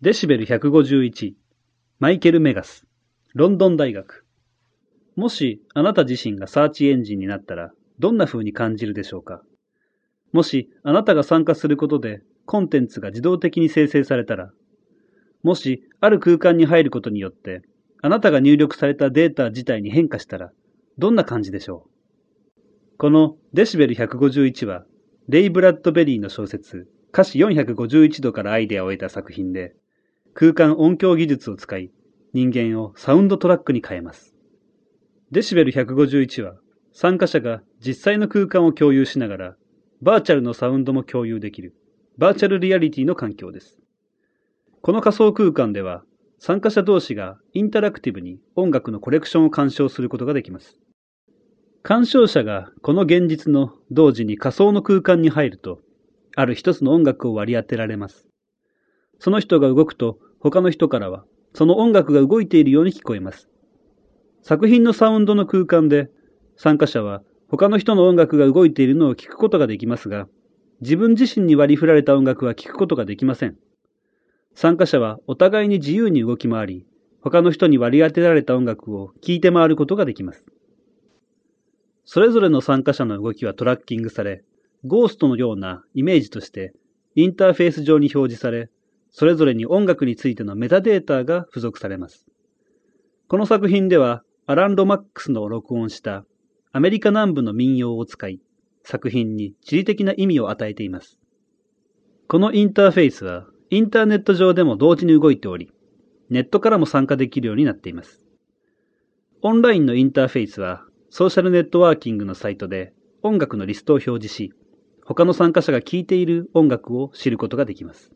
デシベル151マイケル・メガス。ロンドン大学。もしあなた自身がサーチエンジンになったらどんな風に感じるでしょうか？もしあなたが参加することでコンテンツが自動的に生成されたらもしある空間に入ることによってあなたが入力されたデータ自体に変化したらどんな感じでしょう？このデシベル151はレイ・ブラッドベリーの小説華氏451度からアイデアを得た作品で空間音響技術を使い、人間をサウンドトラックに変えます。デシベル151は、参加者が実際の空間を共有しながら、バーチャルのサウンドも共有できる、バーチャルリアリティの環境です。この仮想空間では、参加者同士がインタラクティブに音楽のコレクションを鑑賞することができます。鑑賞者がこの現実の同時に仮想の空間に入ると、ある一つの音楽を割り当てられます。その人が動くと他の人からは、その音楽が動いているように聞こえます。作品のサウンドの空間で、参加者は他の人の音楽が動いているのを聞くことができますが、自分自身に割り振られた音楽は聞くことができません。参加者はお互いに自由に動き回り、他の人に割り当てられた音楽を聴いて回ることができます。それぞれの参加者の動きはトラッキングされ、ゴーストのようなイメージとしてインターフェース上に表示され、それぞれに音楽についてのメタデータが付属されます。この作品では、アラン・ロマックスの録音したアメリカ南部の民謡を使い、作品に地理的な意味を与えています。このインターフェースは、インターネット上でも同時に動いており、ネットからも参加できるようになっています。オンラインのインターフェースは、ソーシャルネットワーキングのサイトで音楽のリストを表示し、他の参加者が聴いている音楽を知ることができます。